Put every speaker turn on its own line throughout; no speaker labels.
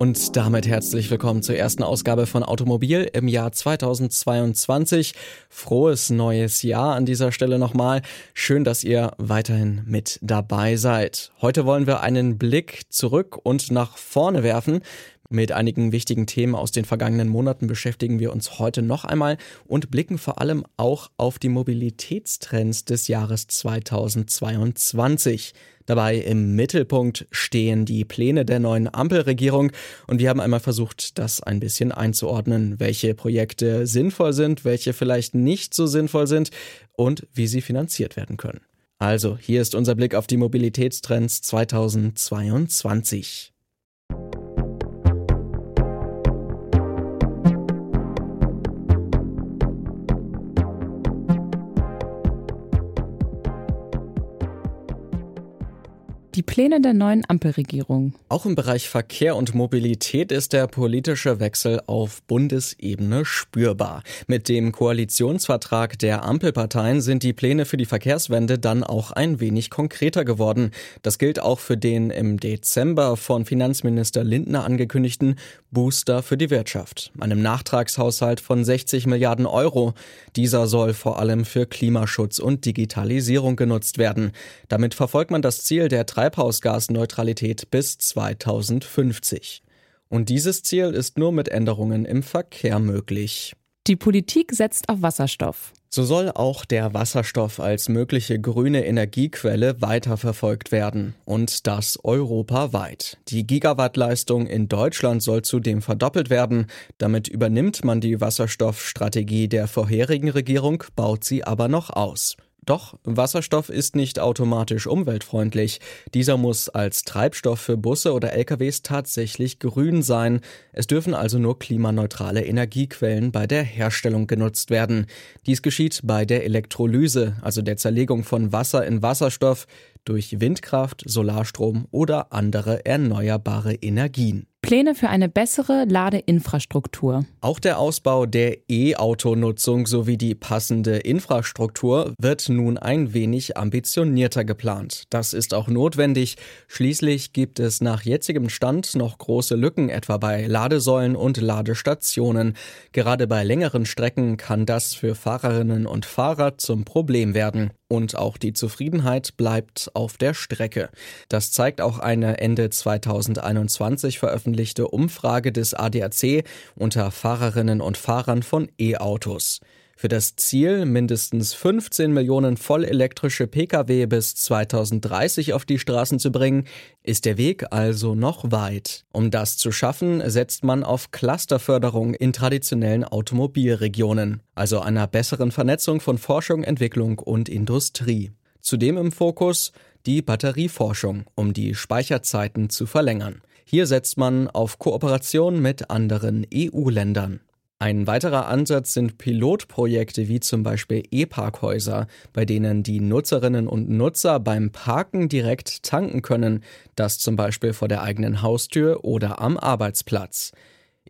Und damit herzlich willkommen zur ersten Ausgabe von Automobil im Jahr 2022. Frohes neues Jahr an dieser Stelle nochmal. Schön, dass ihr weiterhin mit dabei seid. Heute wollen wir einen Blick zurück und nach vorne werfen. Mit einigen wichtigen Themen aus den vergangenen Monaten beschäftigen wir uns heute noch einmal und blicken vor allem auch auf die Mobilitätstrends des Jahres 2022. Dabei im Mittelpunkt stehen die Pläne der neuen Ampelregierung und wir haben einmal versucht, das ein bisschen einzuordnen, welche Projekte sinnvoll sind, welche vielleicht nicht so sinnvoll sind und wie sie finanziert werden können. Also, hier ist unser Blick auf die Mobilitätstrends 2022.
Die Pläne der neuen Ampelregierung.
Auch im Bereich Verkehr und Mobilität ist der politische Wechsel auf Bundesebene spürbar. Mit dem Koalitionsvertrag der Ampelparteien sind die Pläne für die Verkehrswende dann auch ein wenig konkreter geworden. Das gilt auch für den im Dezember von Finanzminister Lindner angekündigten Booster für die Wirtschaft, einem Nachtragshaushalt von 60 Milliarden Euro. Dieser soll vor allem für Klimaschutz und Digitalisierung genutzt werden. Damit verfolgt man das Ziel der Treibhausgasneutralität bis 2050. Und dieses Ziel ist nur mit Änderungen im Verkehr möglich.
Die Politik setzt auf Wasserstoff.
So soll auch der Wasserstoff als mögliche grüne Energiequelle weiterverfolgt werden und das europaweit. Die Gigawattleistung in Deutschland soll zudem verdoppelt werden. Damit übernimmt man die Wasserstoffstrategie der vorherigen Regierung, baut sie aber noch aus. Doch Wasserstoff ist nicht automatisch umweltfreundlich. Dieser muss als Treibstoff für Busse oder LKWs tatsächlich grün sein. Es dürfen also nur klimaneutrale Energiequellen bei der Herstellung genutzt werden. Dies geschieht bei der Elektrolyse, also der Zerlegung von Wasser in Wasserstoff durch Windkraft, Solarstrom oder andere erneuerbare Energien.
Pläne für eine bessere Ladeinfrastruktur.
Auch der Ausbau der E-Auto-Nutzung sowie die passende Infrastruktur wird nun ein wenig ambitionierter geplant. Das ist auch notwendig. Schließlich gibt es nach jetzigem Stand noch große Lücken, etwa bei Ladesäulen und Ladestationen. Gerade bei längeren Strecken kann das für Fahrerinnen und Fahrer zum Problem werden. Und auch die Zufriedenheit bleibt auf der Strecke. Das zeigt auch eine Ende 2021 veröffentlichte Umfrage des ADAC unter Fahrerinnen und Fahrern von E-Autos. Für das Ziel, mindestens 15 Millionen vollelektrische Pkw bis 2030 auf die Straßen zu bringen, ist der Weg also noch weit. Um das zu schaffen, setzt man auf Clusterförderung in traditionellen Automobilregionen, also einer besseren Vernetzung von Forschung, Entwicklung und Industrie. Zudem im Fokus die Batterieforschung, um die Speicherzeiten zu verlängern. Hier setzt man auf Kooperation mit anderen EU-Ländern. Ein weiterer Ansatz sind Pilotprojekte wie zum Beispiel E-Parkhäuser, bei denen die Nutzerinnen und Nutzer beim Parken direkt tanken können, das zum Beispiel vor der eigenen Haustür oder am Arbeitsplatz.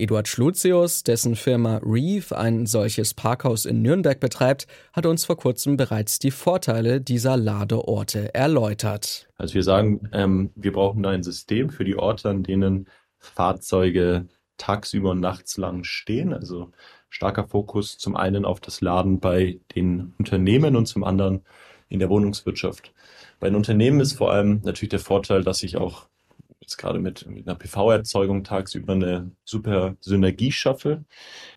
Eduard Schlutius, dessen Firma Reeve ein solches Parkhaus in Nürnberg betreibt, hat uns vor kurzem bereits die Vorteile dieser Ladeorte erläutert.
Also wir sagen, ähm, wir brauchen da ein System für die Orte, an denen Fahrzeuge tagsüber und nachts lang stehen. Also starker Fokus zum einen auf das Laden bei den Unternehmen und zum anderen in der Wohnungswirtschaft. Bei den Unternehmen ist vor allem natürlich der Vorteil, dass ich auch jetzt gerade mit, mit einer PV-Erzeugung tagsüber eine super Synergie schaffe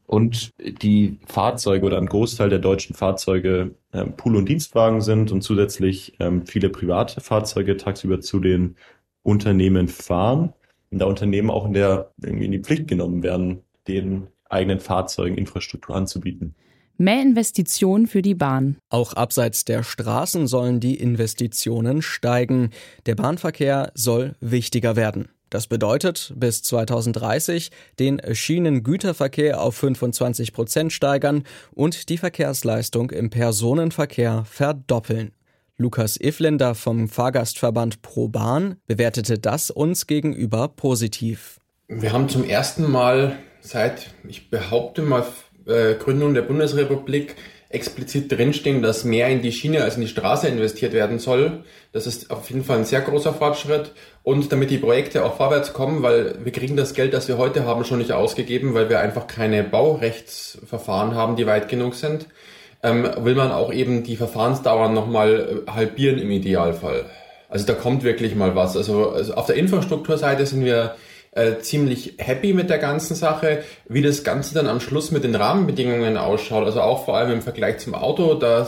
und die Fahrzeuge oder ein Großteil der deutschen Fahrzeuge ähm, Pool- und Dienstwagen sind und zusätzlich ähm, viele private Fahrzeuge tagsüber zu den Unternehmen fahren da Unternehmen auch in der irgendwie in die Pflicht genommen werden, den eigenen Fahrzeugen Infrastruktur anzubieten.
Mehr Investitionen für die Bahn.
Auch abseits der Straßen sollen die Investitionen steigen. Der Bahnverkehr soll wichtiger werden. Das bedeutet, bis 2030 den Schienengüterverkehr auf 25 Prozent steigern und die Verkehrsleistung im Personenverkehr verdoppeln. Lukas Ifländer vom Fahrgastverband ProBahn bewertete das uns gegenüber positiv.
Wir haben zum ersten Mal seit, ich behaupte mal, äh, Gründung der Bundesrepublik explizit drinstehen, dass mehr in die Schiene als in die Straße investiert werden soll. Das ist auf jeden Fall ein sehr großer Fortschritt. Und damit die Projekte auch vorwärts kommen, weil wir kriegen das Geld, das wir heute haben, schon nicht ausgegeben, weil wir einfach keine Baurechtsverfahren haben, die weit genug sind, ähm, will man auch eben die Verfahrensdauern nochmal äh, halbieren im Idealfall. Also da kommt wirklich mal was. Also, also auf der Infrastrukturseite sind wir äh, ziemlich happy mit der ganzen Sache. Wie das Ganze dann am Schluss mit den Rahmenbedingungen ausschaut, also auch vor allem im Vergleich zum Auto, da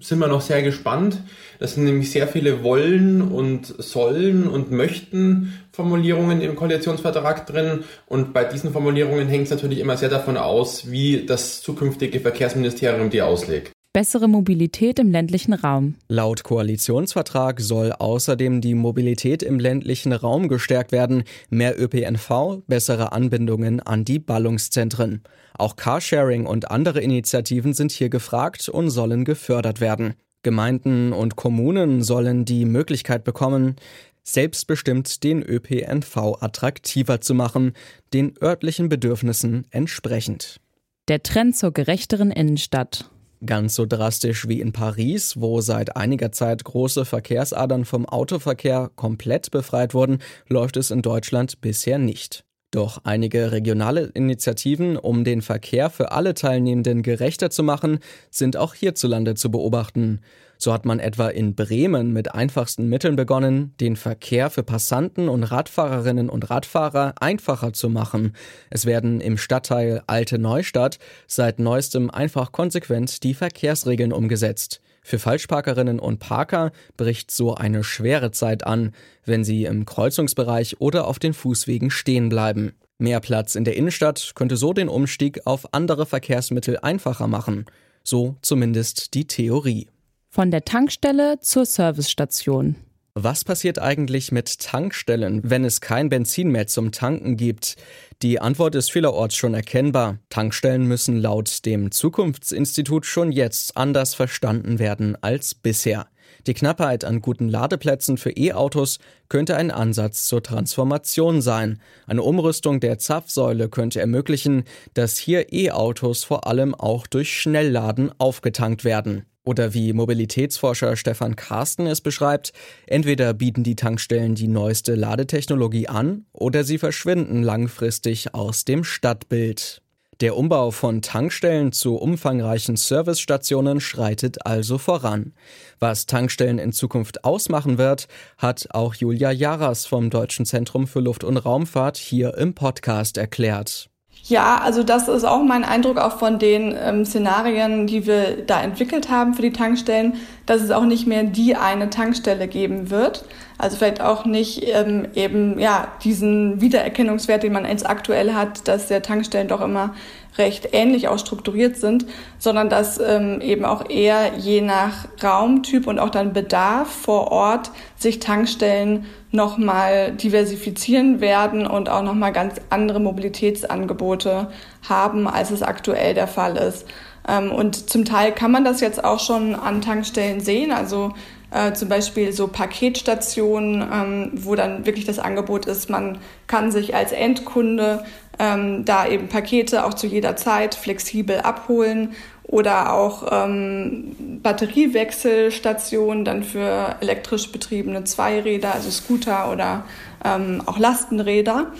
sind wir noch sehr gespannt. Das sind nämlich sehr viele wollen und sollen und möchten Formulierungen im Koalitionsvertrag drin. Und bei diesen Formulierungen hängt es natürlich immer sehr davon aus, wie das zukünftige Verkehrsministerium die auslegt
bessere Mobilität im ländlichen Raum.
Laut Koalitionsvertrag soll außerdem die Mobilität im ländlichen Raum gestärkt werden, mehr ÖPNV, bessere Anbindungen an die Ballungszentren. Auch Carsharing und andere Initiativen sind hier gefragt und sollen gefördert werden. Gemeinden und Kommunen sollen die Möglichkeit bekommen, selbstbestimmt den ÖPNV attraktiver zu machen, den örtlichen Bedürfnissen entsprechend.
Der Trend zur gerechteren Innenstadt.
Ganz so drastisch wie in Paris, wo seit einiger Zeit große Verkehrsadern vom Autoverkehr komplett befreit wurden, läuft es in Deutschland bisher nicht. Doch einige regionale Initiativen, um den Verkehr für alle Teilnehmenden gerechter zu machen, sind auch hierzulande zu beobachten. So hat man etwa in Bremen mit einfachsten Mitteln begonnen, den Verkehr für Passanten und Radfahrerinnen und Radfahrer einfacher zu machen. Es werden im Stadtteil Alte Neustadt seit neuestem einfach konsequent die Verkehrsregeln umgesetzt. Für Falschparkerinnen und Parker bricht so eine schwere Zeit an, wenn sie im Kreuzungsbereich oder auf den Fußwegen stehen bleiben. Mehr Platz in der Innenstadt könnte so den Umstieg auf andere Verkehrsmittel einfacher machen. So zumindest die Theorie.
Von der Tankstelle zur Servicestation.
Was passiert eigentlich mit Tankstellen, wenn es kein Benzin mehr zum Tanken gibt? Die Antwort ist vielerorts schon erkennbar. Tankstellen müssen laut dem Zukunftsinstitut schon jetzt anders verstanden werden als bisher. Die Knappheit an guten Ladeplätzen für E-Autos könnte ein Ansatz zur Transformation sein. Eine Umrüstung der Zapfsäule könnte ermöglichen, dass hier E-Autos vor allem auch durch Schnellladen aufgetankt werden. Oder wie Mobilitätsforscher Stefan Carsten es beschreibt, entweder bieten die Tankstellen die neueste Ladetechnologie an oder sie verschwinden langfristig aus dem Stadtbild. Der Umbau von Tankstellen zu umfangreichen Servicestationen schreitet also voran. Was Tankstellen in Zukunft ausmachen wird, hat auch Julia Jaras vom Deutschen Zentrum für Luft- und Raumfahrt hier im Podcast erklärt.
Ja, also das ist auch mein Eindruck auch von den ähm, Szenarien, die wir da entwickelt haben für die Tankstellen, dass es auch nicht mehr die eine Tankstelle geben wird. Also vielleicht auch nicht ähm, eben ja diesen Wiedererkennungswert, den man jetzt aktuell hat, dass der Tankstellen doch immer recht ähnlich auch strukturiert sind, sondern dass ähm, eben auch eher je nach Raumtyp und auch dann Bedarf vor Ort sich Tankstellen nochmal diversifizieren werden und auch nochmal ganz andere Mobilitätsangebote haben, als es aktuell der Fall ist. Ähm, und zum Teil kann man das jetzt auch schon an Tankstellen sehen. Also äh, zum Beispiel so Paketstationen, ähm, wo dann wirklich das Angebot ist, man kann sich als Endkunde ähm, da eben Pakete auch zu jeder Zeit flexibel abholen oder auch ähm, Batteriewechselstationen dann für elektrisch betriebene Zweiräder, also Scooter oder ähm, auch Lastenräder.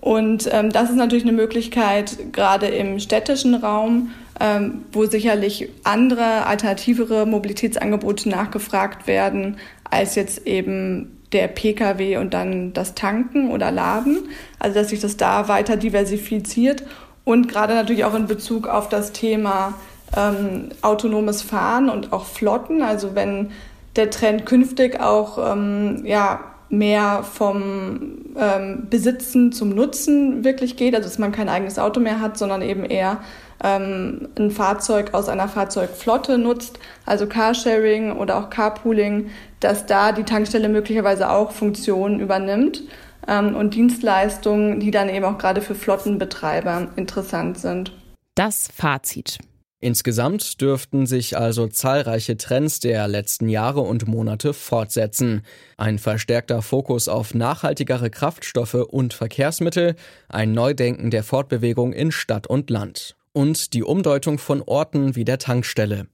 Und ähm, das ist natürlich eine Möglichkeit, gerade im städtischen Raum, ähm, wo sicherlich andere, alternativere Mobilitätsangebote nachgefragt werden, als jetzt eben der Pkw und dann das Tanken oder Laden. Also dass sich das da weiter diversifiziert und gerade natürlich auch in Bezug auf das Thema ähm, autonomes Fahren und auch Flotten. Also wenn der Trend künftig auch ähm, ja, mehr vom ähm, Besitzen zum Nutzen wirklich geht, also dass man kein eigenes Auto mehr hat, sondern eben eher ähm, ein Fahrzeug aus einer Fahrzeugflotte nutzt, also Carsharing oder auch Carpooling, dass da die Tankstelle möglicherweise auch Funktionen übernimmt ähm, und Dienstleistungen, die dann eben auch gerade für Flottenbetreiber interessant sind.
Das Fazit.
Insgesamt dürften sich also zahlreiche Trends der letzten Jahre und Monate fortsetzen. Ein verstärkter Fokus auf nachhaltigere Kraftstoffe und Verkehrsmittel, ein Neudenken der Fortbewegung in Stadt und Land und die Umdeutung von Orten wie der Tankstelle.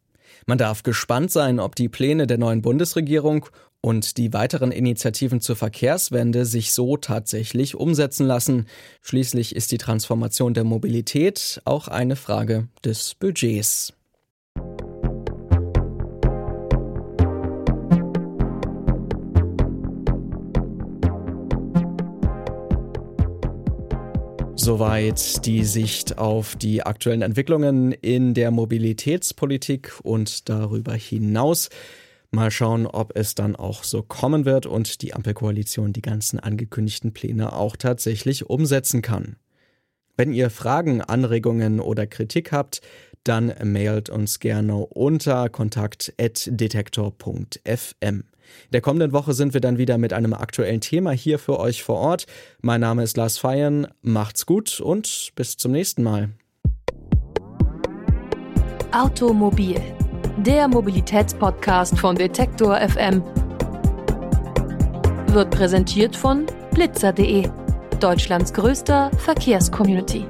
Man darf gespannt sein, ob die Pläne der neuen Bundesregierung und die weiteren Initiativen zur Verkehrswende sich so tatsächlich umsetzen lassen. Schließlich ist die Transformation der Mobilität auch eine Frage des Budgets. Soweit die Sicht auf die aktuellen Entwicklungen in der Mobilitätspolitik und darüber hinaus. Mal schauen, ob es dann auch so kommen wird und die Ampelkoalition die ganzen angekündigten Pläne auch tatsächlich umsetzen kann. Wenn ihr Fragen, Anregungen oder Kritik habt, dann mailt uns gerne unter kontakt.detektor.fm. Der kommenden Woche sind wir dann wieder mit einem aktuellen Thema hier für euch vor Ort. Mein Name ist Lars Feiern, macht's gut und bis zum nächsten Mal.
Automobil der Mobilitätspodcast von Detektor FM. Wird präsentiert von blitzer.de, Deutschlands größter Verkehrscommunity.